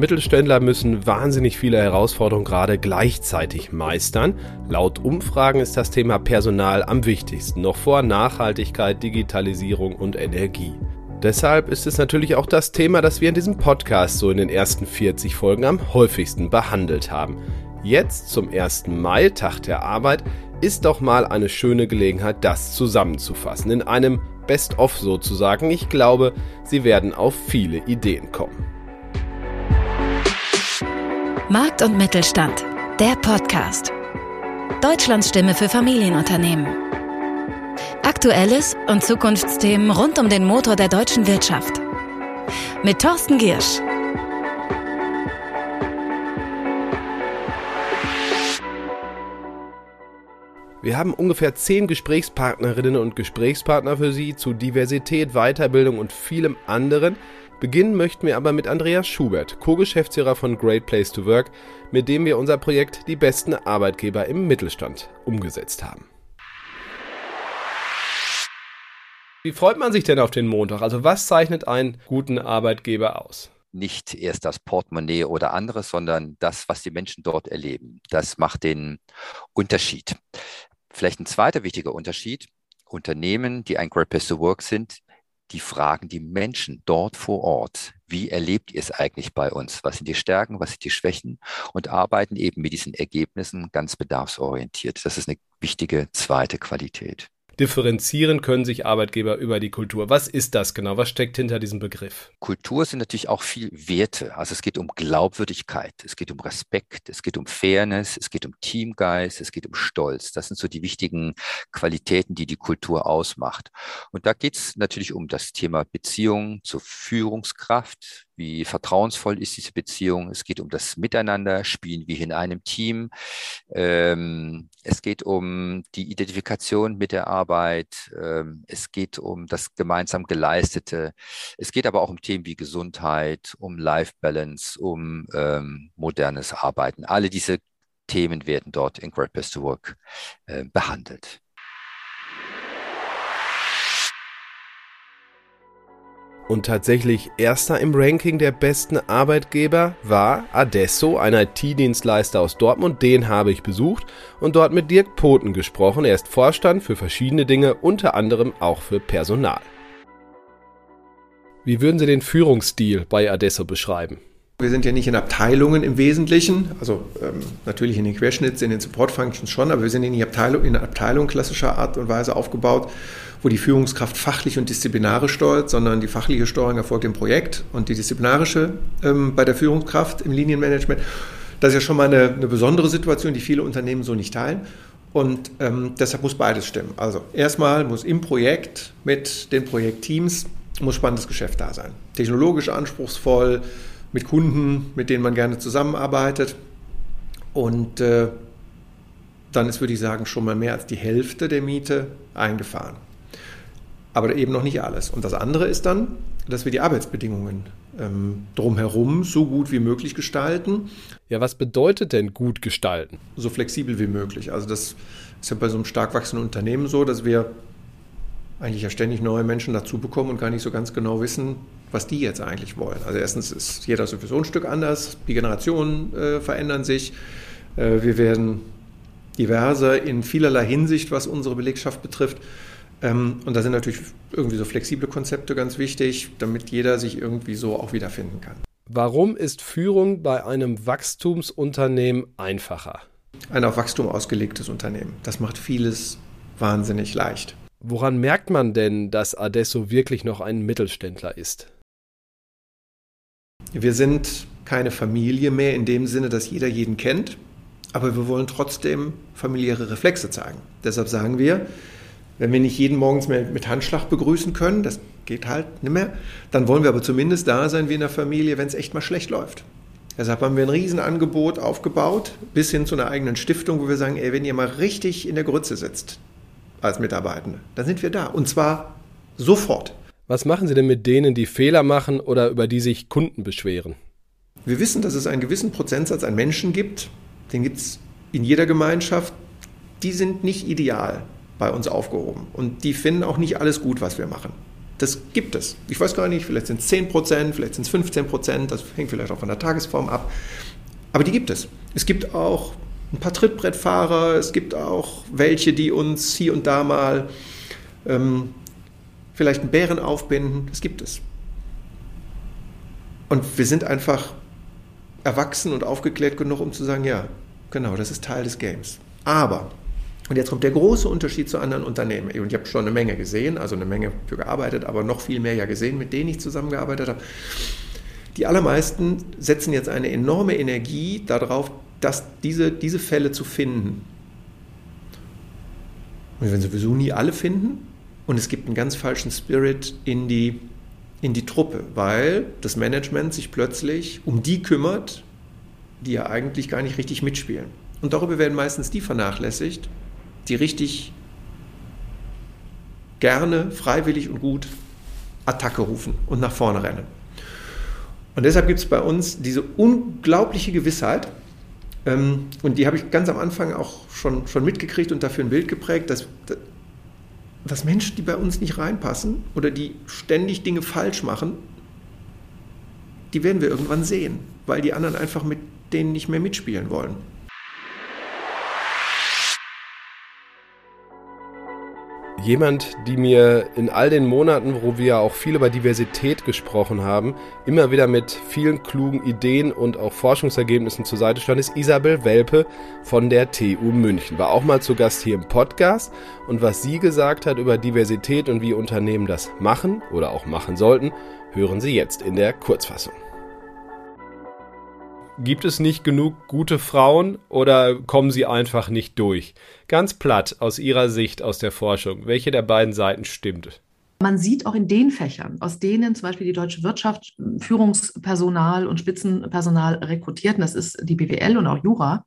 Mittelständler müssen wahnsinnig viele Herausforderungen gerade gleichzeitig meistern. Laut Umfragen ist das Thema Personal am wichtigsten, noch vor Nachhaltigkeit, Digitalisierung und Energie. Deshalb ist es natürlich auch das Thema, das wir in diesem Podcast so in den ersten 40 Folgen am häufigsten behandelt haben. Jetzt zum 1. Mai, Tag der Arbeit, ist doch mal eine schöne Gelegenheit, das zusammenzufassen. In einem Best-of sozusagen. Ich glaube, Sie werden auf viele Ideen kommen. Markt und Mittelstand, der Podcast. Deutschlands Stimme für Familienunternehmen. Aktuelles und Zukunftsthemen rund um den Motor der deutschen Wirtschaft. Mit Thorsten Giersch. Wir haben ungefähr zehn Gesprächspartnerinnen und Gesprächspartner für Sie zu Diversität, Weiterbildung und vielem anderen. Beginnen möchten wir aber mit Andreas Schubert, Co-Geschäftsführer von Great Place to Work, mit dem wir unser Projekt Die besten Arbeitgeber im Mittelstand umgesetzt haben. Wie freut man sich denn auf den Montag? Also was zeichnet einen guten Arbeitgeber aus? Nicht erst das Portemonnaie oder anderes, sondern das, was die Menschen dort erleben. Das macht den Unterschied. Vielleicht ein zweiter wichtiger Unterschied. Unternehmen, die ein Great Place to Work sind, die fragen die Menschen dort vor Ort, wie erlebt ihr es eigentlich bei uns? Was sind die Stärken, was sind die Schwächen? Und arbeiten eben mit diesen Ergebnissen ganz bedarfsorientiert. Das ist eine wichtige zweite Qualität differenzieren können sich Arbeitgeber über die Kultur. Was ist das genau? Was steckt hinter diesem Begriff? Kultur sind natürlich auch viel Werte. Also es geht um Glaubwürdigkeit, es geht um Respekt, es geht um Fairness, es geht um Teamgeist, es geht um Stolz. Das sind so die wichtigen Qualitäten, die die Kultur ausmacht. Und da geht es natürlich um das Thema Beziehung zur Führungskraft, wie vertrauensvoll ist diese Beziehung. Es geht um das Miteinander, spielen wir in einem Team. Ähm, es geht um die Identifikation mit der Arbeit. Ähm, es geht um das gemeinsam Geleistete. Es geht aber auch um Themen wie Gesundheit, um Life Balance, um ähm, modernes Arbeiten. Alle diese Themen werden dort in Great Best to Work äh, behandelt. Und tatsächlich erster im Ranking der besten Arbeitgeber war Adesso, ein IT-Dienstleister aus Dortmund. Den habe ich besucht und dort mit Dirk Poten gesprochen. Er ist Vorstand für verschiedene Dinge, unter anderem auch für Personal. Wie würden Sie den Führungsstil bei Adesso beschreiben? Wir sind ja nicht in Abteilungen im Wesentlichen, also ähm, natürlich in den Querschnitts, in den Support Functions schon, aber wir sind in, Abteilung, in Abteilung klassischer Art und Weise aufgebaut wo die Führungskraft fachlich und disziplinarisch steuert, sondern die fachliche Steuerung erfolgt im Projekt und die disziplinarische ähm, bei der Führungskraft im Linienmanagement. Das ist ja schon mal eine, eine besondere Situation, die viele Unternehmen so nicht teilen. Und ähm, deshalb muss beides stimmen. Also erstmal muss im Projekt mit den Projektteams muss spannendes Geschäft da sein. Technologisch anspruchsvoll, mit Kunden, mit denen man gerne zusammenarbeitet. Und äh, dann ist, würde ich sagen, schon mal mehr als die Hälfte der Miete eingefahren aber eben noch nicht alles. Und das andere ist dann, dass wir die Arbeitsbedingungen ähm, drumherum so gut wie möglich gestalten. Ja, was bedeutet denn gut gestalten? So flexibel wie möglich. Also das ist ja bei so einem stark wachsenden Unternehmen so, dass wir eigentlich ja ständig neue Menschen dazu bekommen und gar nicht so ganz genau wissen, was die jetzt eigentlich wollen. Also erstens ist jeder sowieso ein Stück anders, die Generationen äh, verändern sich, äh, wir werden diverser in vielerlei Hinsicht, was unsere Belegschaft betrifft. Ähm, und da sind natürlich irgendwie so flexible Konzepte ganz wichtig, damit jeder sich irgendwie so auch wiederfinden kann. Warum ist Führung bei einem Wachstumsunternehmen einfacher? Ein auf Wachstum ausgelegtes Unternehmen. Das macht vieles wahnsinnig leicht. Woran merkt man denn, dass Adesso wirklich noch ein Mittelständler ist? Wir sind keine Familie mehr in dem Sinne, dass jeder jeden kennt, aber wir wollen trotzdem familiäre Reflexe zeigen. Deshalb sagen wir, wenn wir nicht jeden morgens mehr mit Handschlag begrüßen können, das geht halt nicht mehr, dann wollen wir aber zumindest da sein wie in der Familie, wenn es echt mal schlecht läuft. Deshalb haben wir ein Riesenangebot aufgebaut, bis hin zu einer eigenen Stiftung, wo wir sagen, ey, wenn ihr mal richtig in der Grütze sitzt als Mitarbeitende, dann sind wir da. Und zwar sofort. Was machen Sie denn mit denen, die Fehler machen oder über die sich Kunden beschweren? Wir wissen, dass es einen gewissen Prozentsatz an Menschen gibt, den gibt es in jeder Gemeinschaft, die sind nicht ideal bei uns aufgehoben. Und die finden auch nicht alles gut, was wir machen. das gibt es. Ich weiß gar nicht, vielleicht sind es 10 Prozent, vielleicht sind es 15 Prozent, das hängt vielleicht auch von der Tagesform ab. Aber die gibt es. Es gibt auch ein paar Trittbrettfahrer, es gibt auch welche, die uns hier und da mal ähm, vielleicht einen Bären aufbinden. Das gibt es. Und wir sind einfach erwachsen und aufgeklärt genug, um zu sagen, ja, genau, das ist Teil des Games. Aber, und jetzt kommt der große Unterschied zu anderen Unternehmen. Und ich habe schon eine Menge gesehen, also eine Menge für gearbeitet, aber noch viel mehr ja gesehen, mit denen ich zusammengearbeitet habe. Die allermeisten setzen jetzt eine enorme Energie darauf, dass diese, diese Fälle zu finden. Und wir werden sowieso nie alle finden. Und es gibt einen ganz falschen Spirit in die, in die Truppe, weil das Management sich plötzlich um die kümmert, die ja eigentlich gar nicht richtig mitspielen. Und darüber werden meistens die vernachlässigt, die richtig gerne, freiwillig und gut Attacke rufen und nach vorne rennen. Und deshalb gibt es bei uns diese unglaubliche Gewissheit, ähm, und die habe ich ganz am Anfang auch schon, schon mitgekriegt und dafür ein Bild geprägt, dass, dass Menschen, die bei uns nicht reinpassen oder die ständig Dinge falsch machen, die werden wir irgendwann sehen, weil die anderen einfach mit denen nicht mehr mitspielen wollen. Jemand, die mir in all den Monaten, wo wir auch viel über Diversität gesprochen haben, immer wieder mit vielen klugen Ideen und auch Forschungsergebnissen zur Seite stand, ist Isabel Welpe von der TU München. War auch mal zu Gast hier im Podcast und was sie gesagt hat über Diversität und wie Unternehmen das machen oder auch machen sollten, hören Sie jetzt in der Kurzfassung. Gibt es nicht genug gute Frauen oder kommen sie einfach nicht durch? Ganz platt aus Ihrer Sicht aus der Forschung, welche der beiden Seiten stimmt? Man sieht auch in den Fächern, aus denen zum Beispiel die deutsche Wirtschaft Führungspersonal und Spitzenpersonal rekrutiert, und das ist die BWL und auch Jura,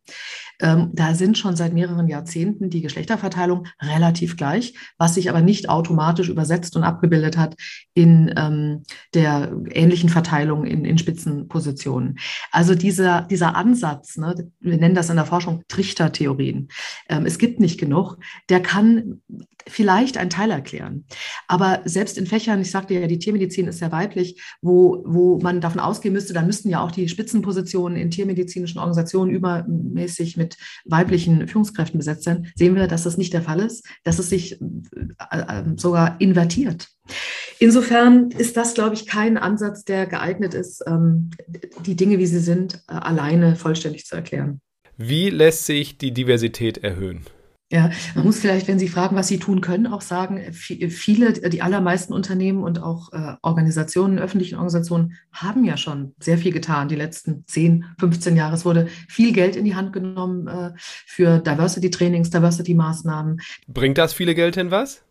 ähm, da sind schon seit mehreren Jahrzehnten die Geschlechterverteilung relativ gleich, was sich aber nicht automatisch übersetzt und abgebildet hat in ähm, der ähnlichen Verteilung in, in Spitzenpositionen. Also dieser, dieser Ansatz, ne, wir nennen das in der Forschung Trichtertheorien, es gibt nicht genug, der kann vielleicht einen Teil erklären. Aber selbst in Fächern, ich sagte ja, die Tiermedizin ist sehr weiblich, wo, wo man davon ausgehen müsste, dann müssten ja auch die Spitzenpositionen in tiermedizinischen Organisationen übermäßig mit weiblichen Führungskräften besetzt sein, sehen wir, dass das nicht der Fall ist, dass es sich äh, äh, sogar invertiert. Insofern ist das, glaube ich, kein Ansatz, der geeignet ist, ähm, die Dinge, wie sie sind, äh, alleine vollständig zu erklären. Wie lässt sich die Diversität erhöhen? Ja, man muss vielleicht, wenn Sie fragen, was Sie tun können, auch sagen, viele, die allermeisten Unternehmen und auch äh, Organisationen, öffentlichen Organisationen haben ja schon sehr viel getan, die letzten 10, 15 Jahre. Es wurde viel Geld in die Hand genommen äh, für Diversity-Trainings, Diversity-Maßnahmen. Bringt das viele Geld hin was?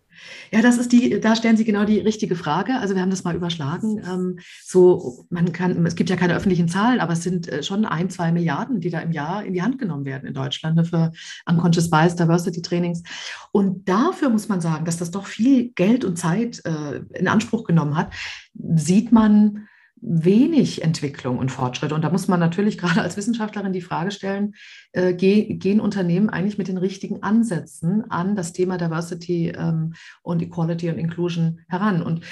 Ja, das ist die, da stellen Sie genau die richtige Frage. Also wir haben das mal überschlagen. Ähm, so, man kann, es gibt ja keine öffentlichen Zahlen, aber es sind äh, schon ein, zwei Milliarden, die da im Jahr in die Hand genommen werden in Deutschland ne, für Unconscious Bias Diversity Trainings. Und dafür muss man sagen, dass das doch viel Geld und Zeit äh, in Anspruch genommen hat, sieht man, wenig Entwicklung und Fortschritte. Und da muss man natürlich gerade als Wissenschaftlerin die Frage stellen, äh, gehen Unternehmen eigentlich mit den richtigen Ansätzen an das Thema Diversity ähm, und Equality und Inclusion heran? Und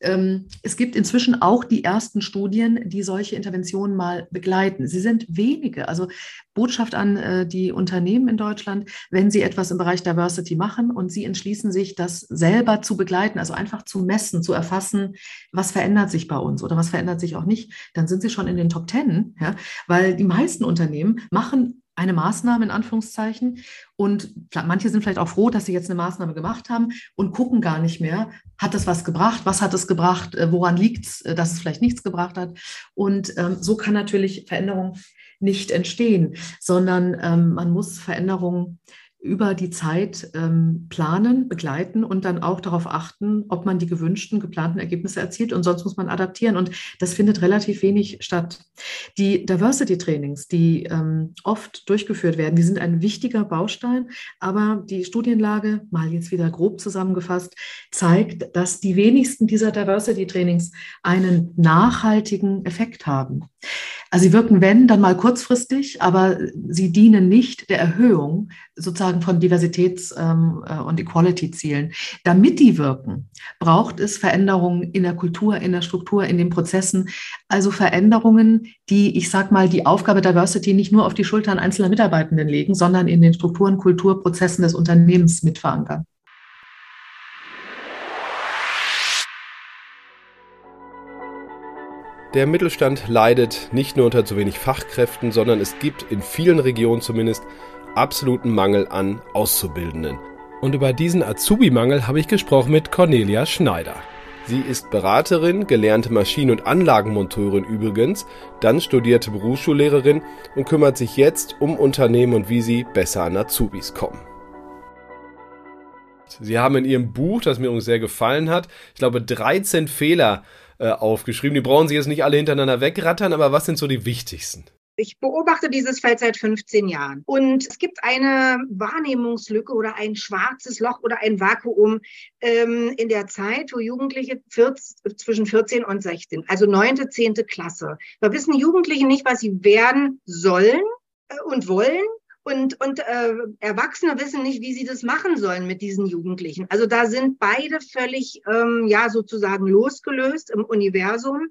es gibt inzwischen auch die ersten Studien, die solche Interventionen mal begleiten. Sie sind wenige. Also Botschaft an äh, die Unternehmen in Deutschland, wenn sie etwas im Bereich Diversity machen und sie entschließen sich, das selber zu begleiten, also einfach zu messen, zu erfassen, was verändert sich bei uns oder was verändert sich auch nicht, dann sind sie schon in den Top Ten, ja, weil die meisten Unternehmen machen eine Maßnahme in Anführungszeichen. Und manche sind vielleicht auch froh, dass sie jetzt eine Maßnahme gemacht haben und gucken gar nicht mehr, hat das was gebracht, was hat es gebracht, äh, woran liegt es, äh, dass es vielleicht nichts gebracht hat. Und ähm, so kann natürlich Veränderung nicht entstehen, sondern ähm, man muss Veränderungen über die Zeit ähm, planen, begleiten und dann auch darauf achten, ob man die gewünschten, geplanten Ergebnisse erzielt. Und sonst muss man adaptieren. Und das findet relativ wenig statt. Die Diversity-Trainings, die ähm, oft durchgeführt werden, die sind ein wichtiger Baustein. Aber die Studienlage, mal jetzt wieder grob zusammengefasst, zeigt, dass die wenigsten dieser Diversity-Trainings einen nachhaltigen Effekt haben. Also sie wirken, wenn, dann mal kurzfristig, aber sie dienen nicht der Erhöhung sozusagen Aussagen von Diversitäts- ähm, äh, und Equality-Zielen. Damit die wirken, braucht es Veränderungen in der Kultur, in der Struktur, in den Prozessen. Also Veränderungen, die, ich sag mal, die Aufgabe Diversity nicht nur auf die Schultern einzelner Mitarbeitenden legen, sondern in den Strukturen, Kulturprozessen des Unternehmens mit verankern. Der Mittelstand leidet nicht nur unter zu wenig Fachkräften, sondern es gibt in vielen Regionen zumindest absoluten Mangel an Auszubildenden. Und über diesen Azubi-Mangel habe ich gesprochen mit Cornelia Schneider. Sie ist Beraterin, gelernte Maschinen- und Anlagenmonteurin übrigens, dann studierte Berufsschullehrerin und kümmert sich jetzt um Unternehmen und wie sie besser an Azubis kommen. Sie haben in Ihrem Buch, das mir sehr gefallen hat, ich glaube 13 Fehler äh, aufgeschrieben. Die brauchen Sie jetzt nicht alle hintereinander wegrattern, aber was sind so die wichtigsten? Ich beobachte dieses Feld seit 15 Jahren. Und es gibt eine Wahrnehmungslücke oder ein schwarzes Loch oder ein Vakuum ähm, in der Zeit, wo Jugendliche 14, zwischen 14 und 16, also neunte, zehnte Klasse. Da wissen Jugendliche nicht, was sie werden sollen äh, und wollen. Und, und äh, Erwachsene wissen nicht, wie sie das machen sollen mit diesen Jugendlichen. Also da sind beide völlig, ähm, ja, sozusagen losgelöst im Universum.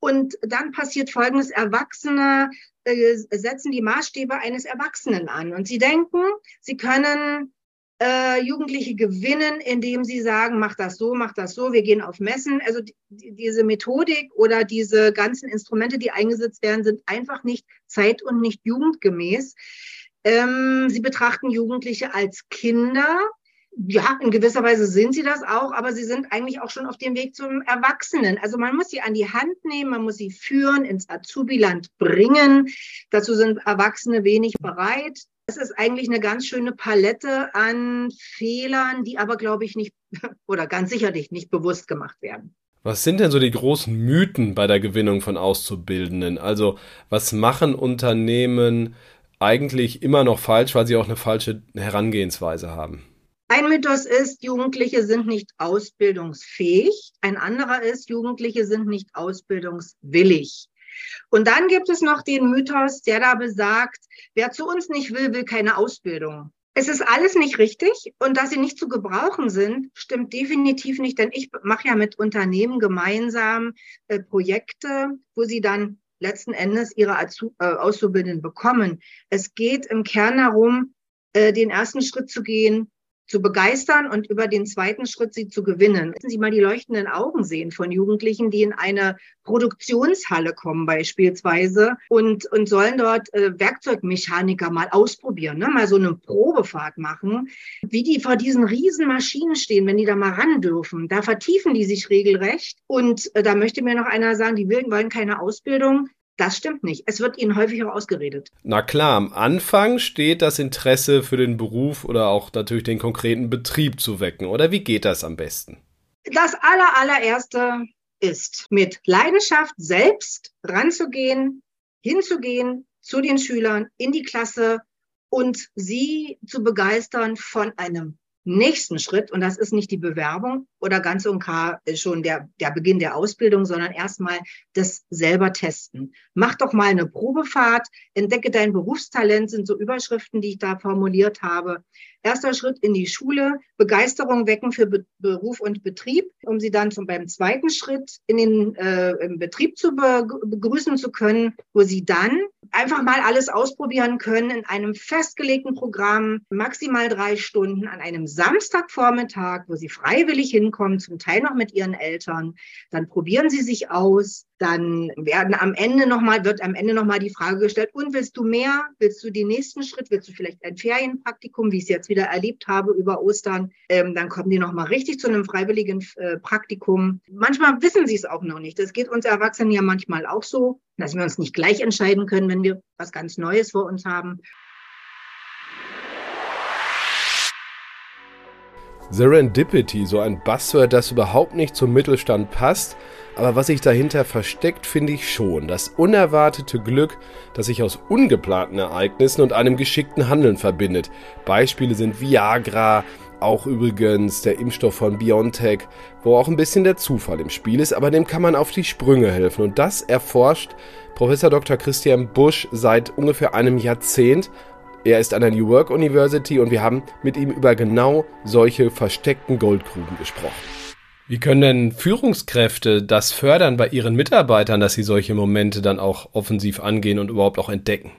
Und dann passiert Folgendes, Erwachsene äh, setzen die Maßstäbe eines Erwachsenen an. Und sie denken, sie können äh, Jugendliche gewinnen, indem sie sagen, mach das so, mach das so, wir gehen auf Messen. Also die, diese Methodik oder diese ganzen Instrumente, die eingesetzt werden, sind einfach nicht zeit- und nicht jugendgemäß. Ähm, sie betrachten Jugendliche als Kinder. Ja, in gewisser Weise sind sie das auch, aber sie sind eigentlich auch schon auf dem Weg zum Erwachsenen. Also man muss sie an die Hand nehmen, man muss sie führen, ins Azubi-Land bringen. Dazu sind Erwachsene wenig bereit. Es ist eigentlich eine ganz schöne Palette an Fehlern, die aber, glaube ich, nicht oder ganz sicherlich nicht bewusst gemacht werden. Was sind denn so die großen Mythen bei der Gewinnung von Auszubildenden? Also was machen Unternehmen eigentlich immer noch falsch, weil sie auch eine falsche Herangehensweise haben. Ein Mythos ist, Jugendliche sind nicht ausbildungsfähig. Ein anderer ist, Jugendliche sind nicht ausbildungswillig. Und dann gibt es noch den Mythos, der da besagt, wer zu uns nicht will, will keine Ausbildung. Es ist alles nicht richtig und dass sie nicht zu gebrauchen sind, stimmt definitiv nicht, denn ich mache ja mit Unternehmen gemeinsam äh, Projekte, wo sie dann letzten Endes ihre äh, Auszubildenden bekommen. Es geht im Kern darum, äh, den ersten Schritt zu gehen, zu begeistern und über den zweiten Schritt sie zu gewinnen. Müssen Sie mal die leuchtenden Augen sehen von Jugendlichen, die in eine Produktionshalle kommen beispielsweise und, und sollen dort äh, Werkzeugmechaniker mal ausprobieren, ne? mal so eine Probefahrt machen, wie die vor diesen riesen Maschinen stehen, wenn die da mal ran dürfen. Da vertiefen die sich regelrecht und äh, da möchte mir noch einer sagen, die wollen keine Ausbildung. Das stimmt nicht. Es wird ihnen häufig auch ausgeredet. Na klar, am Anfang steht das Interesse für den Beruf oder auch natürlich den konkreten Betrieb zu wecken. Oder wie geht das am besten? Das aller, allererste ist, mit Leidenschaft selbst ranzugehen, hinzugehen zu den Schülern in die Klasse und sie zu begeistern von einem nächsten Schritt, und das ist nicht die Bewerbung oder ganz und gar schon der, der Beginn der Ausbildung, sondern erstmal das selber testen. Mach doch mal eine Probefahrt, entdecke dein Berufstalent, sind so Überschriften, die ich da formuliert habe. Erster Schritt in die Schule, Begeisterung wecken für Be Beruf und Betrieb, um sie dann zum, beim zweiten Schritt in den äh, im Betrieb zu be begrüßen zu können, wo sie dann einfach mal alles ausprobieren können in einem festgelegten Programm, maximal drei Stunden an einem Samstagvormittag, wo sie freiwillig hinkommen, zum Teil noch mit ihren Eltern. Dann probieren sie sich aus. Dann werden am Ende noch mal, wird am Ende nochmal die Frage gestellt, und willst du mehr? Willst du den nächsten Schritt? Willst du vielleicht ein Ferienpraktikum, wie ich es jetzt wieder erlebt habe über Ostern? Ähm, dann kommen die nochmal richtig zu einem freiwilligen äh, Praktikum. Manchmal wissen sie es auch noch nicht. Das geht uns Erwachsenen ja manchmal auch so, dass wir uns nicht gleich entscheiden können, wenn wir was ganz Neues vor uns haben. Serendipity, so ein Buzzword, das überhaupt nicht zum Mittelstand passt, aber was sich dahinter versteckt, finde ich schon. Das unerwartete Glück, das sich aus ungeplanten Ereignissen und einem geschickten Handeln verbindet. Beispiele sind Viagra, auch übrigens der Impfstoff von BioNTech, wo auch ein bisschen der Zufall im Spiel ist, aber dem kann man auf die Sprünge helfen. Und das erforscht Professor Dr. Christian Busch seit ungefähr einem Jahrzehnt Er ist an der New Work University und wir haben mit ihm über genau solche versteckten Goldgruben gesprochen. Wie können denn Führungskräfte das fördern bei ihren Mitarbeitern, dass sie solche Momente dann auch offensiv angehen und überhaupt auch entdecken?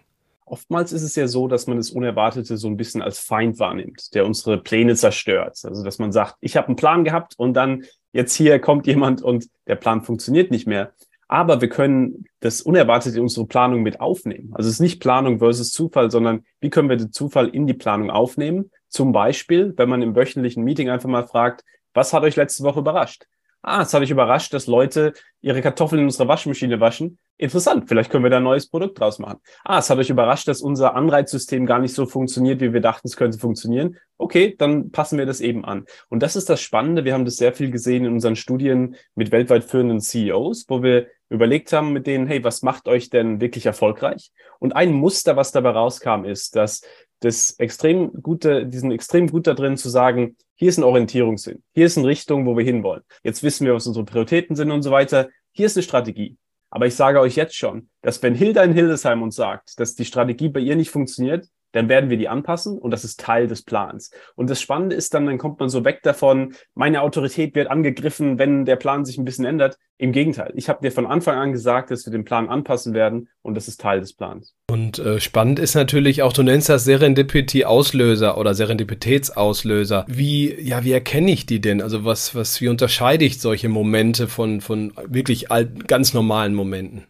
Oftmals ist es ja so, dass man das Unerwartete so ein bisschen als Feind wahrnimmt, der unsere Pläne zerstört. Also dass man sagt, ich habe einen Plan gehabt und dann jetzt hier kommt jemand und der Plan funktioniert nicht mehr. Aber wir können das Unerwartete in unsere Planung mit aufnehmen. Also es ist nicht Planung versus Zufall, sondern wie können wir den Zufall in die Planung aufnehmen? Zum Beispiel, wenn man im wöchentlichen Meeting einfach mal fragt, was hat euch letzte Woche überrascht? Ah, es hat euch überrascht, dass Leute ihre Kartoffeln in unserer Waschmaschine waschen. Interessant, vielleicht können wir da ein neues Produkt draus machen. Ah, es hat euch überrascht, dass unser Anreizsystem gar nicht so funktioniert, wie wir dachten, es könnte funktionieren. Okay, dann passen wir das eben an. Und das ist das Spannende. Wir haben das sehr viel gesehen in unseren Studien mit weltweit führenden CEOs, wo wir überlegt haben mit denen, hey, was macht euch denn wirklich erfolgreich? Und ein Muster, was dabei rauskam, ist, dass das extrem gute, diesen extrem gut da drin zu sagen, hier ist ein Orientierungssinn, hier ist eine Richtung, wo wir hinwollen. Jetzt wissen wir, was unsere Prioritäten sind und so weiter. Hier ist eine Strategie. Aber ich sage euch jetzt schon, dass wenn Hilda in Hildesheim uns sagt, dass die Strategie bei ihr nicht funktioniert, dann werden wir die anpassen und das ist Teil des Plans. Und das Spannende ist dann, dann kommt man so weg davon, meine Autorität wird angegriffen, wenn der Plan sich ein bisschen ändert. Im Gegenteil, ich habe dir von Anfang an gesagt, dass wir den Plan anpassen werden und das ist Teil des Plans. Und äh, spannend ist natürlich auch, du nennst das Serendipity-Auslöser oder Serendipitätsauslöser. Wie, ja, wie erkenne ich die denn? Also was, was, wie unterscheide ich solche Momente von, von wirklich alt, ganz normalen Momenten?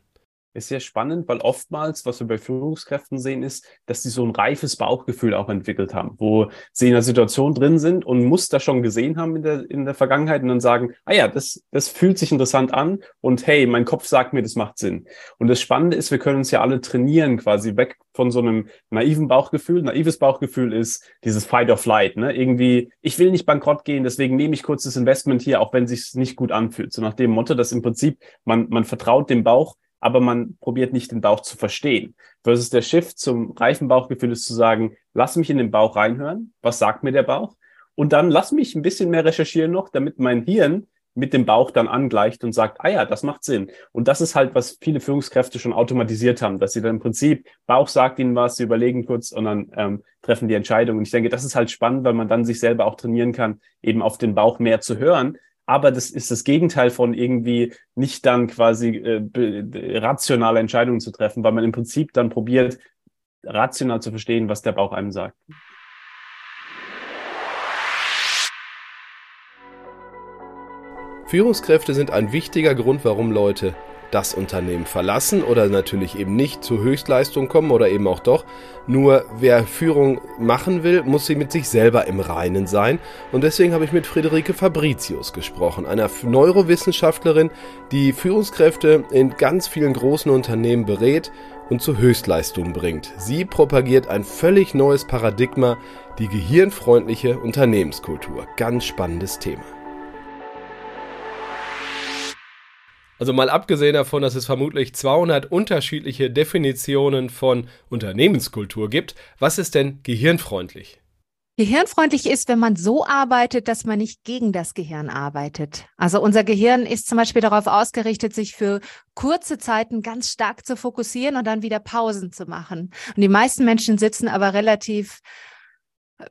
Ist sehr spannend, weil oftmals, was wir bei Führungskräften sehen, ist, dass sie so ein reifes Bauchgefühl auch entwickelt haben, wo sie in einer Situation drin sind und Muster schon gesehen haben in der, in der Vergangenheit und dann sagen, ah ja, das, das fühlt sich interessant an und hey, mein Kopf sagt mir, das macht Sinn. Und das Spannende ist, wir können uns ja alle trainieren, quasi weg von so einem naiven Bauchgefühl. Naives Bauchgefühl ist dieses Fight or Flight, ne? Irgendwie, ich will nicht bankrott gehen, deswegen nehme ich kurz das Investment hier, auch wenn es sich nicht gut anfühlt. So nach dem Motto, dass im Prinzip man, man vertraut dem Bauch, aber man probiert nicht den Bauch zu verstehen. Versus der Shift zum reifen Bauchgefühl ist zu sagen, lass mich in den Bauch reinhören, was sagt mir der Bauch? Und dann lass mich ein bisschen mehr recherchieren noch, damit mein Hirn mit dem Bauch dann angleicht und sagt, ah ja, das macht Sinn. Und das ist halt, was viele Führungskräfte schon automatisiert haben, dass sie dann im Prinzip, Bauch sagt ihnen was, sie überlegen kurz und dann ähm, treffen die Entscheidung. Und ich denke, das ist halt spannend, weil man dann sich selber auch trainieren kann, eben auf den Bauch mehr zu hören, aber das ist das Gegenteil von irgendwie nicht dann quasi äh, rationale Entscheidungen zu treffen, weil man im Prinzip dann probiert, rational zu verstehen, was der Bauch einem sagt. Führungskräfte sind ein wichtiger Grund, warum Leute das Unternehmen verlassen oder natürlich eben nicht zur Höchstleistung kommen oder eben auch doch. Nur wer Führung machen will, muss sie mit sich selber im Reinen sein. Und deswegen habe ich mit Friederike Fabricius gesprochen, einer Neurowissenschaftlerin, die Führungskräfte in ganz vielen großen Unternehmen berät und zur Höchstleistung bringt. Sie propagiert ein völlig neues Paradigma, die gehirnfreundliche Unternehmenskultur. Ganz spannendes Thema. Also mal abgesehen davon, dass es vermutlich 200 unterschiedliche Definitionen von Unternehmenskultur gibt, was ist denn gehirnfreundlich? Gehirnfreundlich ist, wenn man so arbeitet, dass man nicht gegen das Gehirn arbeitet. Also unser Gehirn ist zum Beispiel darauf ausgerichtet, sich für kurze Zeiten ganz stark zu fokussieren und dann wieder Pausen zu machen. Und die meisten Menschen sitzen aber relativ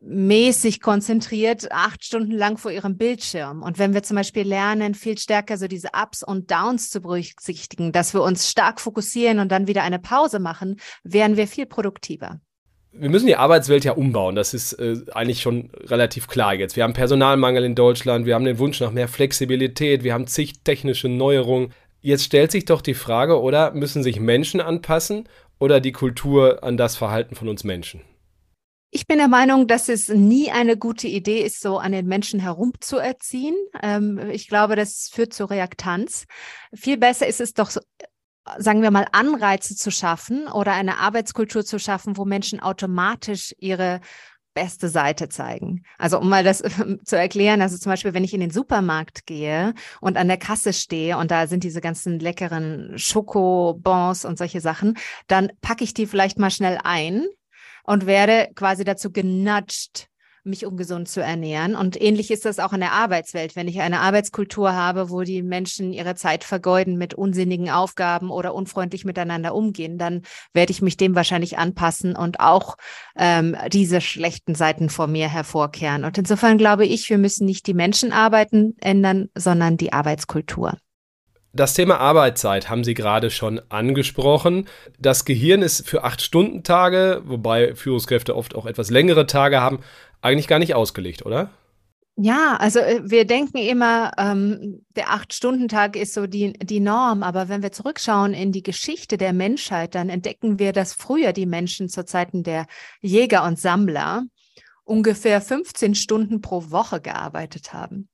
mäßig konzentriert acht Stunden lang vor ihrem Bildschirm. Und wenn wir zum Beispiel lernen, viel stärker so diese Ups und Downs zu berücksichtigen, dass wir uns stark fokussieren und dann wieder eine Pause machen, wären wir viel produktiver. Wir müssen die Arbeitswelt ja umbauen. Das ist äh, eigentlich schon relativ klar jetzt. Wir haben Personalmangel in Deutschland, wir haben den Wunsch nach mehr Flexibilität, wir haben zig technische Neuerungen. Jetzt stellt sich doch die Frage, oder müssen sich Menschen anpassen oder die Kultur an das Verhalten von uns Menschen? Ich bin der Meinung, dass es nie eine gute Idee ist, so an den Menschen herumzuerziehen. Ähm, ich glaube, das führt zu Reaktanz. Viel besser ist es doch, sagen wir mal, Anreize zu schaffen oder eine Arbeitskultur zu schaffen, wo Menschen automatisch ihre beste Seite zeigen. Also um mal das zu erklären, also zum Beispiel, wenn ich in den Supermarkt gehe und an der Kasse stehe und da sind diese ganzen leckeren Schokobons und solche Sachen, dann packe ich die vielleicht mal schnell ein und werde quasi dazu genudged, mich ungesund zu ernähren. Und ähnlich ist das auch in der Arbeitswelt. Wenn ich eine Arbeitskultur habe, wo die Menschen ihre Zeit vergeuden mit unsinnigen Aufgaben oder unfreundlich miteinander umgehen, dann werde ich mich dem wahrscheinlich anpassen und auch ähm, diese schlechten Seiten vor mir hervorkehren. Und insofern glaube ich, wir müssen nicht die Menschenarbeiten ändern, sondern die Arbeitskultur. Das Thema Arbeitszeit haben Sie gerade schon angesprochen. Das Gehirn ist für acht Stunden Tage, wobei Führungskräfte oft auch etwas längere Tage haben, eigentlich gar nicht ausgelegt, oder? Ja, also äh, wir denken immer, ähm, der Acht-Stunden-Tag ist so die, die Norm, aber wenn wir zurückschauen in die Geschichte der Menschheit, dann entdecken wir, dass früher die Menschen zu Zeiten der Jäger und Sammler ungefähr 15 Stunden pro Woche gearbeitet haben.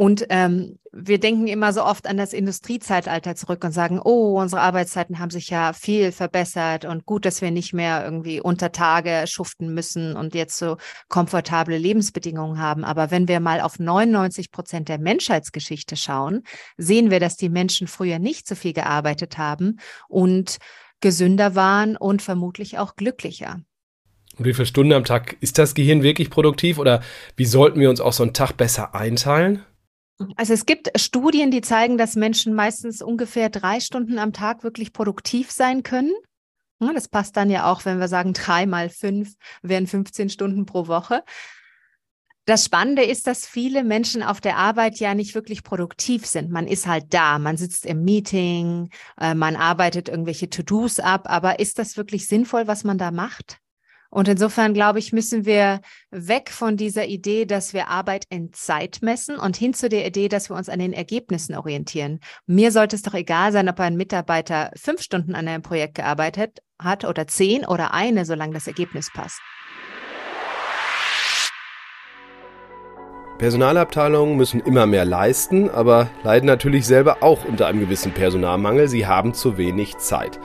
Und ähm, wir denken immer so oft an das Industriezeitalter zurück und sagen, oh, unsere Arbeitszeiten haben sich ja viel verbessert und gut, dass wir nicht mehr irgendwie unter Tage schuften müssen und jetzt so komfortable Lebensbedingungen haben. Aber wenn wir mal auf 99 Prozent der Menschheitsgeschichte schauen, sehen wir, dass die Menschen früher nicht so viel gearbeitet haben und gesünder waren und vermutlich auch glücklicher. Und wie viele Stunden am Tag ist das Gehirn wirklich produktiv oder wie sollten wir uns auch so einen Tag besser einteilen? Also es gibt Studien, die zeigen, dass Menschen meistens ungefähr drei Stunden am Tag wirklich produktiv sein können. Das passt dann ja auch, wenn wir sagen, drei mal fünf wären 15 Stunden pro Woche. Das Spannende ist, dass viele Menschen auf der Arbeit ja nicht wirklich produktiv sind. Man ist halt da, man sitzt im Meeting, äh, man arbeitet irgendwelche To-Dos ab, aber ist das wirklich sinnvoll, was man da macht? Und insofern, glaube ich, müssen wir weg von dieser Idee, dass wir Arbeit in Zeit messen und hin zu der Idee, dass wir uns an den Ergebnissen orientieren. Mir sollte es doch egal sein, ob ein Mitarbeiter fünf Stunden an einem Projekt gearbeitet hat oder zehn oder eine, solange das Ergebnis passt. Personalabteilungen müssen immer mehr leisten, aber leiden natürlich selber auch unter einem gewissen Personalmangel. Sie haben zu wenig Zeit.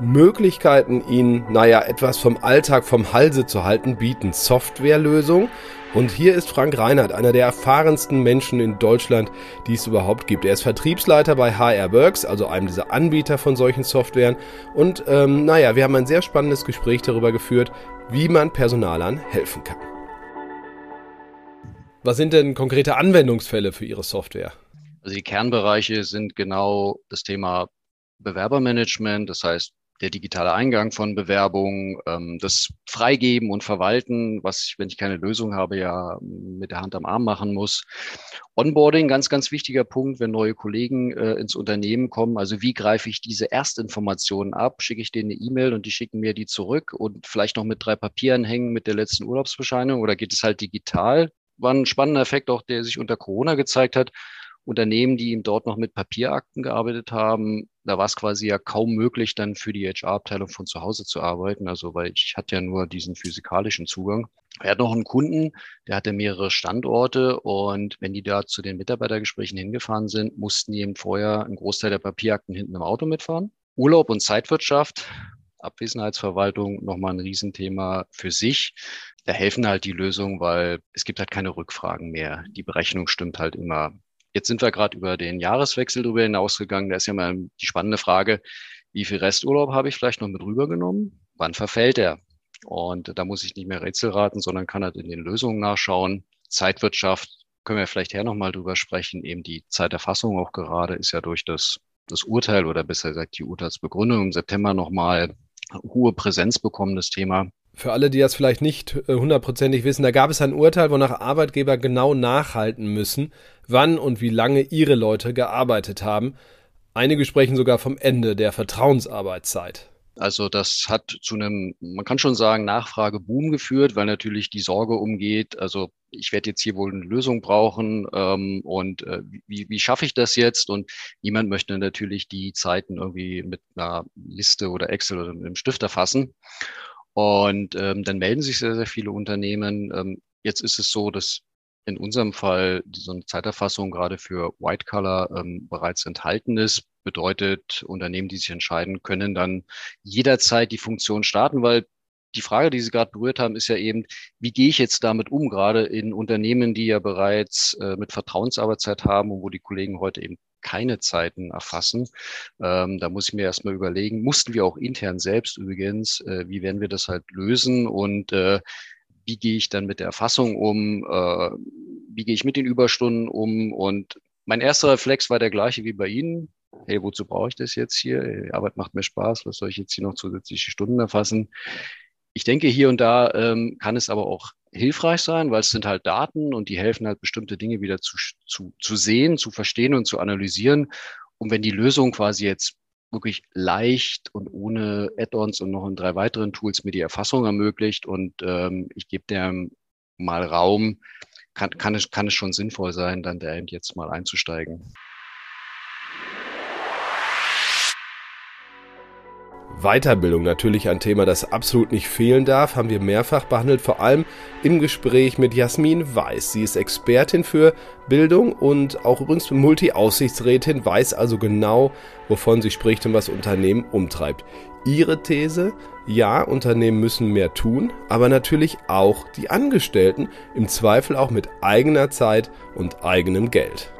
Möglichkeiten, ihnen, naja, etwas vom Alltag vom Halse zu halten, bieten Softwarelösungen. Und hier ist Frank Reinhardt, einer der erfahrensten Menschen in Deutschland, die es überhaupt gibt. Er ist Vertriebsleiter bei HR Works, also einem dieser Anbieter von solchen Softwaren. Und ähm, naja, wir haben ein sehr spannendes Gespräch darüber geführt, wie man Personalern helfen kann. Was sind denn konkrete Anwendungsfälle für Ihre Software? Also die Kernbereiche sind genau das Thema Bewerbermanagement, das heißt der digitale Eingang von Bewerbungen, ähm, das Freigeben und Verwalten, was ich, wenn ich keine Lösung habe, ja mit der Hand am Arm machen muss. Onboarding, ganz, ganz wichtiger Punkt, wenn neue Kollegen äh, ins Unternehmen kommen. Also wie greife ich diese Erstinformationen ab? Schicke ich denen eine E-Mail und die schicken mir die zurück und vielleicht noch mit drei Papieren hängen mit der letzten Urlaubsbescheinigung oder geht es halt digital? War ein spannender Effekt auch, der sich unter Corona gezeigt hat. Unternehmen, die eben dort noch mit Papierakten gearbeitet haben, da war es quasi ja kaum möglich, dann für die HR-Abteilung von zu Hause zu arbeiten. Also, weil ich hatte ja nur diesen physikalischen Zugang. Er hat noch einen Kunden, der hatte mehrere Standorte und wenn die da zu den Mitarbeitergesprächen hingefahren sind, mussten die eben vorher einen Großteil der Papierakten hinten im Auto mitfahren. Urlaub und Zeitwirtschaft, Abwesenheitsverwaltung, nochmal ein Riesenthema für sich. Da helfen halt die Lösungen, weil es gibt halt keine Rückfragen mehr. Die Berechnung stimmt halt immer Jetzt sind wir gerade über den Jahreswechsel drüber hinausgegangen. Da ist ja mal die spannende Frage, wie viel Resturlaub habe ich vielleicht noch mit rübergenommen? Wann verfällt er? Und da muss ich nicht mehr Rätsel raten, sondern kann halt in den Lösungen nachschauen. Zeitwirtschaft können wir vielleicht her nochmal drüber sprechen. Eben die Zeiterfassung auch gerade ist ja durch das, das Urteil oder besser gesagt die Urteilsbegründung im September nochmal hohe Präsenz bekommen, das Thema für alle, die das vielleicht nicht äh, hundertprozentig wissen, da gab es ein Urteil, wonach Arbeitgeber genau nachhalten müssen, wann und wie lange ihre Leute gearbeitet haben. Einige sprechen sogar vom Ende der Vertrauensarbeitszeit. Also das hat zu einem, man kann schon sagen, Nachfrageboom geführt, weil natürlich die Sorge umgeht, also ich werde jetzt hier wohl eine Lösung brauchen ähm, und äh, wie, wie schaffe ich das jetzt? Und niemand möchte natürlich die Zeiten irgendwie mit einer Liste oder Excel oder einem Stift erfassen. Und ähm, dann melden sich sehr, sehr viele Unternehmen. Ähm, jetzt ist es so, dass in unserem Fall so eine Zeiterfassung gerade für White Color ähm, bereits enthalten ist. Bedeutet, Unternehmen, die sich entscheiden, können dann jederzeit die Funktion starten, weil die Frage, die Sie gerade berührt haben, ist ja eben, wie gehe ich jetzt damit um, gerade in Unternehmen, die ja bereits äh, mit Vertrauensarbeitszeit haben und wo die Kollegen heute eben keine Zeiten erfassen. Ähm, da muss ich mir erstmal überlegen, mussten wir auch intern selbst übrigens, äh, wie werden wir das halt lösen und äh, wie gehe ich dann mit der Erfassung um, äh, wie gehe ich mit den Überstunden um. Und mein erster Reflex war der gleiche wie bei Ihnen. Hey, wozu brauche ich das jetzt hier? Die Arbeit macht mir Spaß, was soll ich jetzt hier noch zusätzliche Stunden erfassen? Ich denke, hier und da ähm, kann es aber auch hilfreich sein, weil es sind halt Daten und die helfen halt bestimmte Dinge wieder zu, zu, zu sehen, zu verstehen und zu analysieren. Und wenn die Lösung quasi jetzt wirklich leicht und ohne Add-ons und noch in drei weiteren Tools mir die Erfassung ermöglicht und ähm, ich gebe dem mal Raum, kann, kann, es, kann es schon sinnvoll sein, dann da eben jetzt mal einzusteigen. Weiterbildung natürlich ein Thema, das absolut nicht fehlen darf, haben wir mehrfach behandelt, vor allem im Gespräch mit Jasmin Weiß. Sie ist Expertin für Bildung und auch übrigens Multi-Aussichtsrätin, weiß also genau, wovon sie spricht und was Unternehmen umtreibt. Ihre These, ja, Unternehmen müssen mehr tun, aber natürlich auch die Angestellten, im Zweifel auch mit eigener Zeit und eigenem Geld.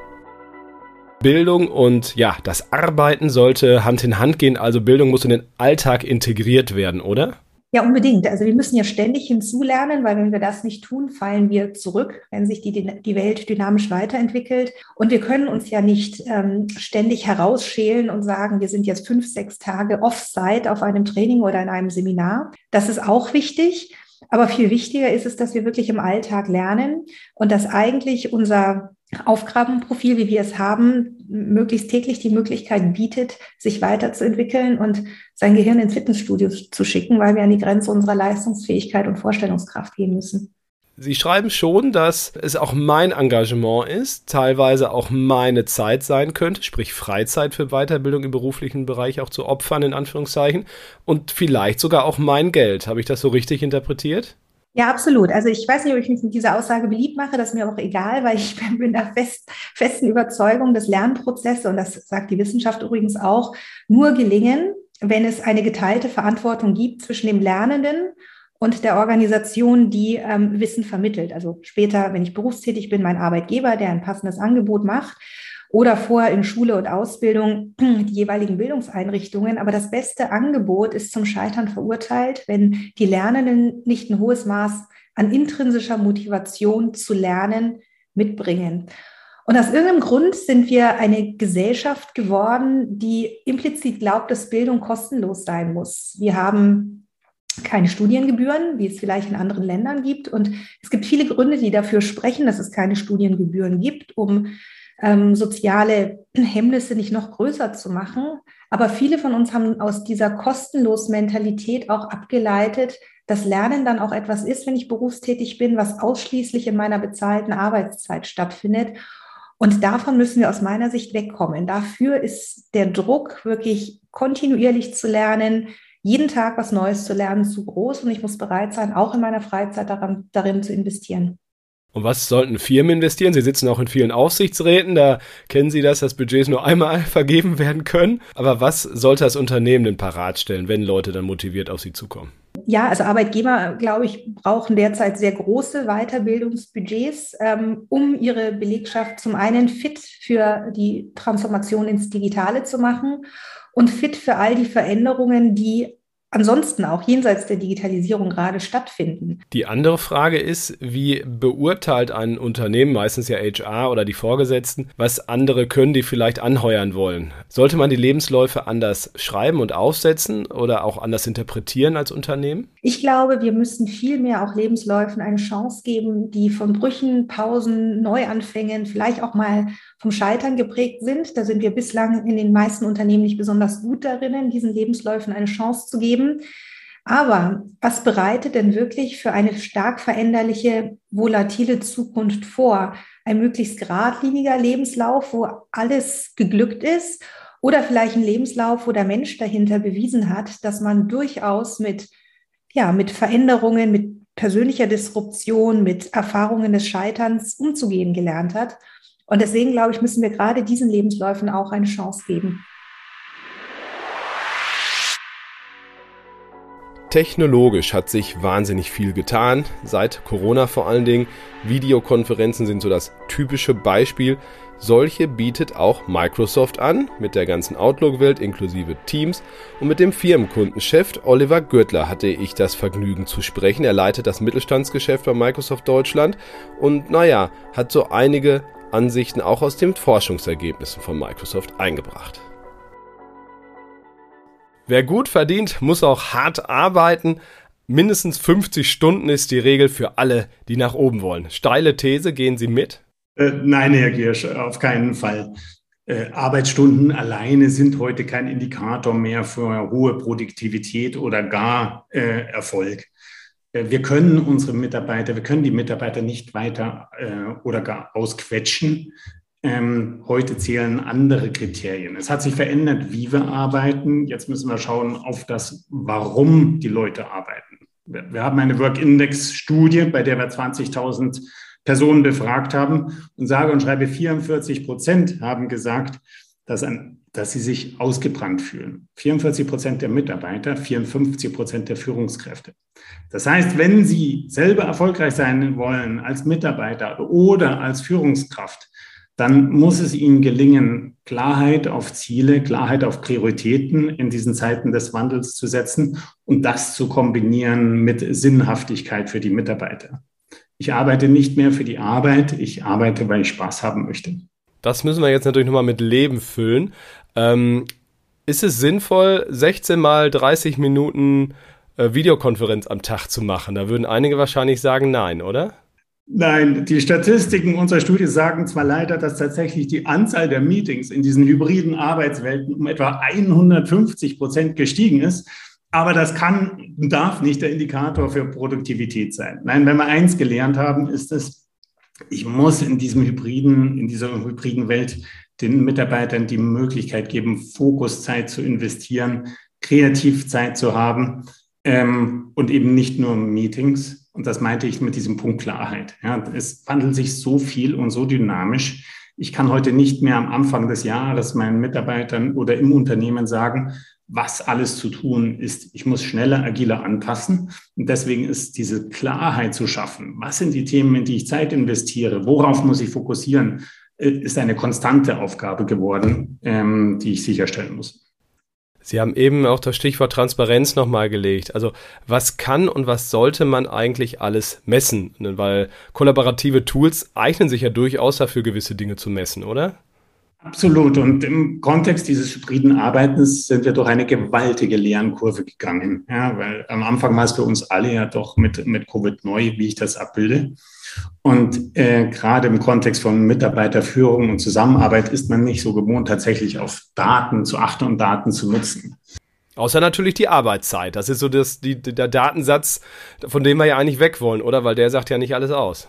Bildung und ja, das Arbeiten sollte Hand in Hand gehen. Also Bildung muss in den Alltag integriert werden, oder? Ja, unbedingt. Also wir müssen ja ständig hinzulernen, weil wenn wir das nicht tun, fallen wir zurück, wenn sich die, die Welt dynamisch weiterentwickelt. Und wir können uns ja nicht ähm, ständig herausschälen und sagen, wir sind jetzt fünf, sechs Tage Offsite auf einem Training oder in einem Seminar. Das ist auch wichtig. Aber viel wichtiger ist es, dass wir wirklich im Alltag lernen und dass eigentlich unser Aufgabenprofil, wie wir es haben, möglichst täglich die Möglichkeit bietet, sich weiterzuentwickeln und sein Gehirn ins Fitnessstudio zu schicken, weil wir an die Grenze unserer Leistungsfähigkeit und Vorstellungskraft gehen müssen. Sie schreiben schon, dass es auch mein Engagement ist, teilweise auch meine Zeit sein könnte, sprich Freizeit für Weiterbildung im beruflichen Bereich auch zu opfern, in Anführungszeichen, und vielleicht sogar auch mein Geld. Habe ich das so richtig interpretiert? Ja, absolut. Also ich weiß nicht, ob ich mich mit dieser Aussage beliebt mache, das ist mir auch egal, weil ich bin der fest, festen Überzeugung, dass Lernprozesse, und das sagt die Wissenschaft übrigens auch, nur gelingen, wenn es eine geteilte Verantwortung gibt zwischen dem Lernenden und der Organisation, die ähm, Wissen vermittelt. Also später, wenn ich berufstätig bin, mein Arbeitgeber, der ein passendes Angebot macht oder vorher in Schule und Ausbildung die jeweiligen Bildungseinrichtungen. Aber das beste Angebot ist zum Scheitern verurteilt, wenn die Lernenden nicht ein hohes Maß an intrinsischer Motivation zu lernen mitbringen. Und aus irgendeinem Grund sind wir eine Gesellschaft geworden, die implizit glaubt, dass Bildung kostenlos sein muss. Wir haben keine Studiengebühren, wie es vielleicht in anderen Ländern gibt. Und es gibt viele Gründe, die dafür sprechen, dass es keine Studiengebühren gibt, um ähm, soziale Hemmnisse nicht noch größer zu machen. Aber viele von uns haben aus dieser kostenlos Mentalität auch abgeleitet, dass Lernen dann auch etwas ist, wenn ich berufstätig bin, was ausschließlich in meiner bezahlten Arbeitszeit stattfindet. Und davon müssen wir aus meiner Sicht wegkommen. Dafür ist der Druck, wirklich kontinuierlich zu lernen, jeden Tag was Neues zu lernen, zu groß. Und ich muss bereit sein, auch in meiner Freizeit daran, darin zu investieren. Und was sollten Firmen investieren? Sie sitzen auch in vielen Aufsichtsräten, da kennen Sie das, dass Budgets nur einmal vergeben werden können. Aber was sollte das Unternehmen denn parat stellen, wenn Leute dann motiviert auf Sie zukommen? Ja, also Arbeitgeber, glaube ich, brauchen derzeit sehr große Weiterbildungsbudgets, ähm, um ihre Belegschaft zum einen fit für die Transformation ins Digitale zu machen und fit für all die Veränderungen, die ansonsten auch jenseits der Digitalisierung gerade stattfinden. Die andere Frage ist, wie beurteilt ein Unternehmen, meistens ja HR oder die Vorgesetzten, was andere können, die vielleicht anheuern wollen? Sollte man die Lebensläufe anders schreiben und aufsetzen oder auch anders interpretieren als Unternehmen? Ich glaube, wir müssen viel mehr auch Lebensläufen eine Chance geben, die von Brüchen, Pausen, Neuanfängen, vielleicht auch mal vom Scheitern geprägt sind. Da sind wir bislang in den meisten Unternehmen nicht besonders gut darin, diesen Lebensläufen eine Chance zu geben. Aber was bereitet denn wirklich für eine stark veränderliche, volatile Zukunft vor? Ein möglichst geradliniger Lebenslauf, wo alles geglückt ist? Oder vielleicht ein Lebenslauf, wo der Mensch dahinter bewiesen hat, dass man durchaus mit, ja, mit Veränderungen, mit persönlicher Disruption, mit Erfahrungen des Scheiterns umzugehen gelernt hat und deswegen, glaube ich, müssen wir gerade diesen Lebensläufen auch eine Chance geben. Technologisch hat sich wahnsinnig viel getan, seit Corona vor allen Dingen. Videokonferenzen sind so das typische Beispiel. Solche bietet auch Microsoft an, mit der ganzen Outlook-Welt inklusive Teams. Und mit dem Firmenkundenchef Oliver Gürtler hatte ich das Vergnügen zu sprechen. Er leitet das Mittelstandsgeschäft bei Microsoft Deutschland und naja, hat so einige Ansichten auch aus den Forschungsergebnissen von Microsoft eingebracht. Wer gut verdient, muss auch hart arbeiten. Mindestens 50 Stunden ist die Regel für alle, die nach oben wollen. Steile These, gehen Sie mit? Äh, nein, Herr Giersch, auf keinen Fall. Äh, Arbeitsstunden alleine sind heute kein Indikator mehr für hohe Produktivität oder gar äh, Erfolg. Äh, wir können unsere Mitarbeiter, wir können die Mitarbeiter nicht weiter äh, oder gar ausquetschen. Ähm, heute zählen andere Kriterien. Es hat sich verändert, wie wir arbeiten. Jetzt müssen wir schauen auf das, warum die Leute arbeiten. Wir haben eine Work-Index-Studie, bei der wir 20.000 Personen befragt haben und sage und schreibe 44 Prozent haben gesagt, dass, ein, dass sie sich ausgebrannt fühlen. 44 Prozent der Mitarbeiter, 54 Prozent der Führungskräfte. Das heißt, wenn Sie selber erfolgreich sein wollen als Mitarbeiter oder als Führungskraft, dann muss es Ihnen gelingen, Klarheit auf Ziele, Klarheit auf Prioritäten in diesen Zeiten des Wandels zu setzen und das zu kombinieren mit Sinnhaftigkeit für die Mitarbeiter. Ich arbeite nicht mehr für die Arbeit, ich arbeite, weil ich Spaß haben möchte. Das müssen wir jetzt natürlich nochmal mit Leben füllen. Ähm, ist es sinnvoll, 16 mal 30 Minuten äh, Videokonferenz am Tag zu machen? Da würden einige wahrscheinlich sagen, nein, oder? Nein, die Statistiken unserer Studie sagen zwar leider, dass tatsächlich die Anzahl der Meetings in diesen hybriden Arbeitswelten um etwa 150 Prozent gestiegen ist, aber das kann und darf nicht der Indikator für Produktivität sein. Nein, wenn wir eins gelernt haben, ist es, ich muss in diesem hybriden, in dieser hybriden Welt den Mitarbeitern die Möglichkeit geben, Fokuszeit zu investieren, Kreativzeit zu haben ähm, und eben nicht nur Meetings. Und das meinte ich mit diesem Punkt Klarheit. Ja, es wandelt sich so viel und so dynamisch. Ich kann heute nicht mehr am Anfang des Jahres meinen Mitarbeitern oder im Unternehmen sagen, was alles zu tun ist. Ich muss schneller, agiler anpassen. Und deswegen ist diese Klarheit zu schaffen. Was sind die Themen, in die ich Zeit investiere? Worauf muss ich fokussieren? Äh, ist eine konstante Aufgabe geworden, ähm, die ich sicherstellen muss. Sie haben eben auch das Stichwort Transparenz nochmal gelegt. Also was kann und was sollte man eigentlich alles messen? Weil kollaborative Tools eignen sich ja durchaus dafür, gewisse Dinge zu messen, oder? Absolut. Und im Kontext dieses hybriden Arbeitens sind wir durch eine gewaltige Lernkurve gegangen. Ja, weil am Anfang war es für uns alle ja doch mit, mit Covid neu, wie ich das abbilde. Und äh, gerade im Kontext von Mitarbeiterführung und Zusammenarbeit ist man nicht so gewohnt, tatsächlich auf Daten zu achten und Daten zu nutzen. Außer natürlich die Arbeitszeit. Das ist so das, die, der Datensatz, von dem wir ja eigentlich weg wollen, oder? Weil der sagt ja nicht alles aus.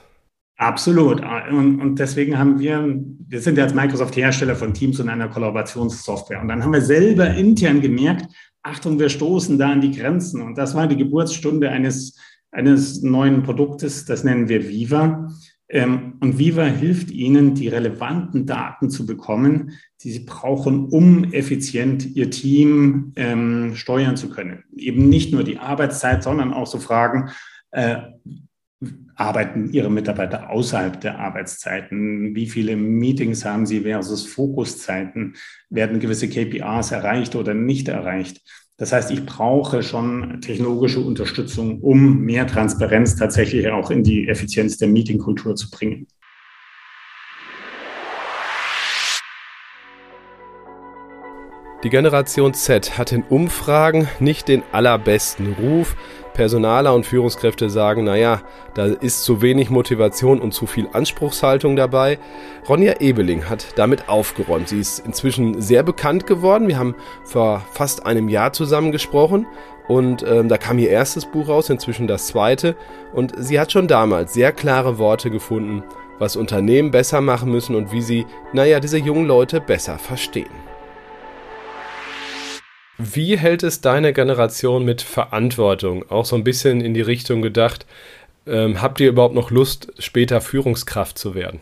Absolut. Und, und deswegen haben wir, wir sind ja als Microsoft Hersteller von Teams und einer Kollaborationssoftware. Und dann haben wir selber intern gemerkt, Achtung, wir stoßen da an die Grenzen. Und das war die Geburtsstunde eines, eines neuen Produktes, das nennen wir Viva. Ähm, und Viva hilft Ihnen, die relevanten Daten zu bekommen, die Sie brauchen, um effizient Ihr Team ähm, steuern zu können. Eben nicht nur die Arbeitszeit, sondern auch so Fragen, äh, arbeiten Ihre Mitarbeiter außerhalb der Arbeitszeiten? Wie viele Meetings haben Sie versus Fokuszeiten? Werden gewisse KPIs erreicht oder nicht erreicht? Das heißt, ich brauche schon technologische Unterstützung, um mehr Transparenz tatsächlich auch in die Effizienz der Meetingkultur zu bringen. Die Generation Z hat in Umfragen nicht den allerbesten Ruf. Personaler und Führungskräfte sagen, naja, da ist zu wenig Motivation und zu viel Anspruchshaltung dabei. Ronja Ebeling hat damit aufgeräumt. Sie ist inzwischen sehr bekannt geworden. Wir haben vor fast einem Jahr zusammen gesprochen und ähm, da kam ihr erstes Buch raus, inzwischen das zweite. Und sie hat schon damals sehr klare Worte gefunden, was Unternehmen besser machen müssen und wie sie, naja, diese jungen Leute besser verstehen. Wie hält es deine Generation mit Verantwortung? Auch so ein bisschen in die Richtung gedacht, ähm, habt ihr überhaupt noch Lust, später Führungskraft zu werden?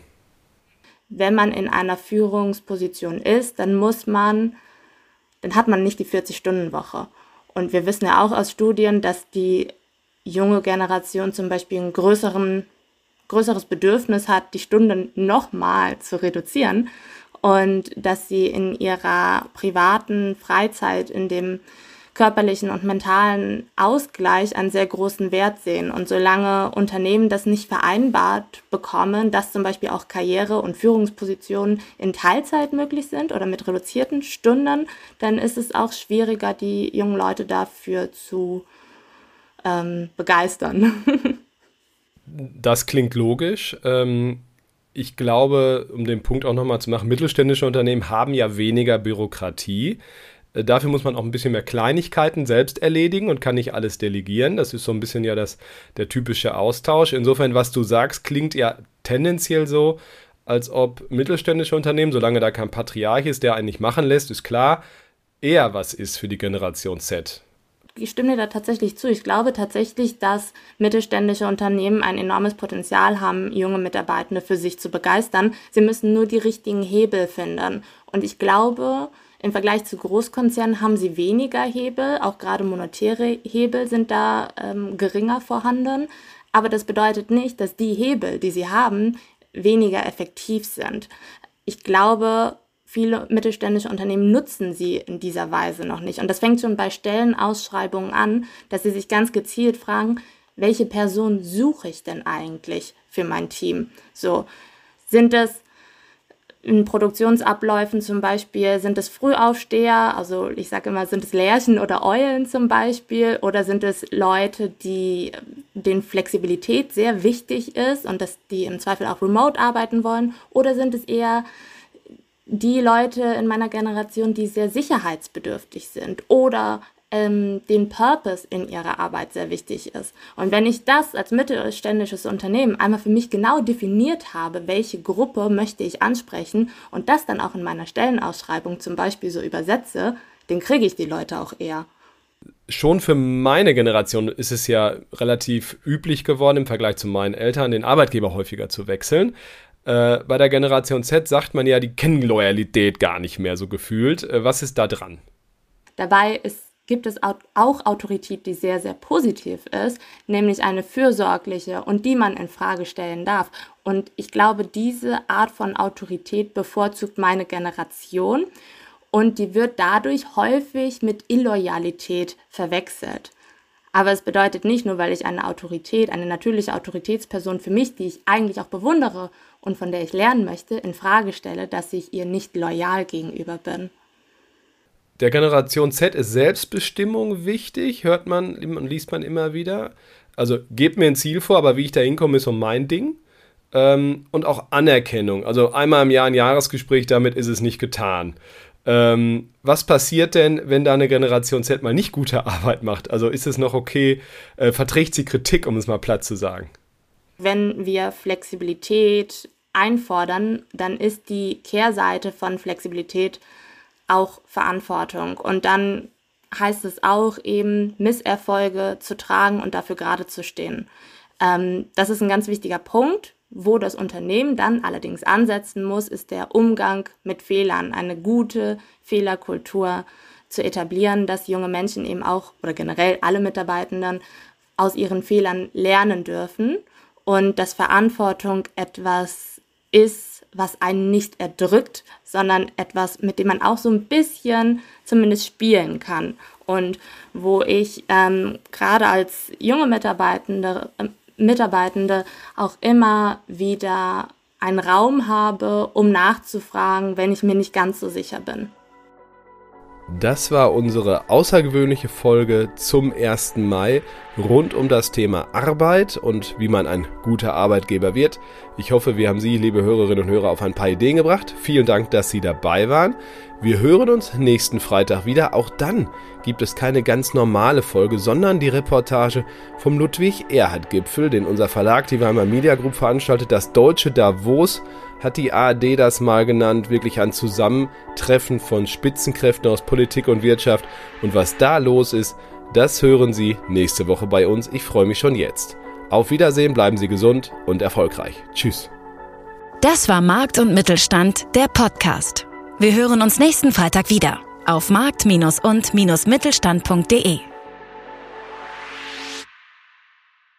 Wenn man in einer Führungsposition ist, dann muss man, dann hat man nicht die 40-Stunden-Woche. Und wir wissen ja auch aus Studien, dass die junge Generation zum Beispiel einen größeren größeres Bedürfnis hat, die Stunden nochmal zu reduzieren und dass sie in ihrer privaten Freizeit, in dem körperlichen und mentalen Ausgleich einen sehr großen Wert sehen. Und solange Unternehmen das nicht vereinbart bekommen, dass zum Beispiel auch Karriere- und Führungspositionen in Teilzeit möglich sind oder mit reduzierten Stunden, dann ist es auch schwieriger, die jungen Leute dafür zu ähm, begeistern. das klingt logisch. Ähm ich glaube, um den Punkt auch nochmal zu machen, mittelständische Unternehmen haben ja weniger Bürokratie. Äh, dafür muss man auch ein bisschen mehr Kleinigkeiten selbst erledigen und kann nicht alles delegieren. Das ist so ein bisschen ja das, der typische Austausch. Insofern, was du sagst, klingt ja tendenziell so, als ob mittelständische Unternehmen, solange da kein Patriarch ist, der einen nicht machen lässt, ist klar, eher was ist für die Generation Z. Ich stimme dir da tatsächlich zu. Ich glaube tatsächlich, dass mittelständische Unternehmen ein enormes Potenzial haben, junge Mitarbeitende für sich zu begeistern. Sie müssen nur die richtigen Hebel finden. Und ich glaube, im Vergleich zu Großkonzernen haben sie weniger Hebel, auch gerade monetäre Hebel sind da ähm, geringer vorhanden. Aber das bedeutet nicht, dass die Hebel, die sie haben, weniger effektiv sind. Ich glaube, viele mittelständische Unternehmen nutzen sie in dieser Weise noch nicht. Und das fängt schon bei Stellenausschreibungen an, dass sie sich ganz gezielt fragen, welche Person suche ich denn eigentlich für mein Team? So, sind es in Produktionsabläufen zum Beispiel, sind es Frühaufsteher, also ich sage immer, sind es Lärchen oder Eulen zum Beispiel, oder sind es Leute, die denen Flexibilität sehr wichtig ist und dass die im Zweifel auch remote arbeiten wollen, oder sind es eher die Leute in meiner Generation, die sehr sicherheitsbedürftig sind oder ähm, den Purpose in ihrer Arbeit sehr wichtig ist. Und wenn ich das als mittelständisches Unternehmen einmal für mich genau definiert habe, welche Gruppe möchte ich ansprechen und das dann auch in meiner Stellenausschreibung zum Beispiel so übersetze, dann kriege ich die Leute auch eher. Schon für meine Generation ist es ja relativ üblich geworden, im Vergleich zu meinen Eltern, den Arbeitgeber häufiger zu wechseln. Äh, bei der Generation Z sagt man ja, die kennen Loyalität gar nicht mehr so gefühlt. Äh, was ist da dran? Dabei ist gibt es auch Autorität, die sehr, sehr positiv ist, nämlich eine fürsorgliche und die man in Frage stellen darf. Und ich glaube, diese Art von Autorität bevorzugt meine Generation und die wird dadurch häufig mit Illoyalität verwechselt. Aber es bedeutet nicht nur, weil ich eine Autorität, eine natürliche Autoritätsperson für mich, die ich eigentlich auch bewundere und von der ich lernen möchte, in Frage stelle, dass ich ihr nicht loyal gegenüber bin der Generation Z ist Selbstbestimmung wichtig, hört man und liest man immer wieder. Also gebt mir ein Ziel vor, aber wie ich da hinkomme, ist so mein Ding. Ähm, und auch Anerkennung. Also einmal im Jahr ein Jahresgespräch, damit ist es nicht getan. Ähm, was passiert denn, wenn da eine Generation Z mal nicht gute Arbeit macht? Also ist es noch okay, äh, verträgt sie Kritik, um es mal platt zu sagen? Wenn wir Flexibilität einfordern, dann ist die Kehrseite von Flexibilität auch Verantwortung. Und dann heißt es auch eben, Misserfolge zu tragen und dafür gerade zu stehen. Ähm, das ist ein ganz wichtiger Punkt. Wo das Unternehmen dann allerdings ansetzen muss, ist der Umgang mit Fehlern, eine gute Fehlerkultur zu etablieren, dass junge Menschen eben auch oder generell alle Mitarbeitenden aus ihren Fehlern lernen dürfen und dass Verantwortung etwas ist, was einen nicht erdrückt, sondern etwas, mit dem man auch so ein bisschen zumindest spielen kann. Und wo ich ähm, gerade als junge Mitarbeitende, äh, Mitarbeitende auch immer wieder einen Raum habe, um nachzufragen, wenn ich mir nicht ganz so sicher bin. Das war unsere außergewöhnliche Folge zum 1. Mai rund um das Thema Arbeit und wie man ein guter Arbeitgeber wird. Ich hoffe, wir haben Sie, liebe Hörerinnen und Hörer, auf ein paar Ideen gebracht. Vielen Dank, dass Sie dabei waren. Wir hören uns nächsten Freitag wieder. Auch dann gibt es keine ganz normale Folge, sondern die Reportage vom Ludwig-Erhard-Gipfel, den unser Verlag, die Weimer Media Group veranstaltet, das deutsche Davos hat die ARD das mal genannt, wirklich ein Zusammentreffen von Spitzenkräften aus Politik und Wirtschaft. Und was da los ist, das hören Sie nächste Woche bei uns. Ich freue mich schon jetzt. Auf Wiedersehen, bleiben Sie gesund und erfolgreich. Tschüss. Das war Markt und Mittelstand, der Podcast. Wir hören uns nächsten Freitag wieder auf markt- und-mittelstand.de.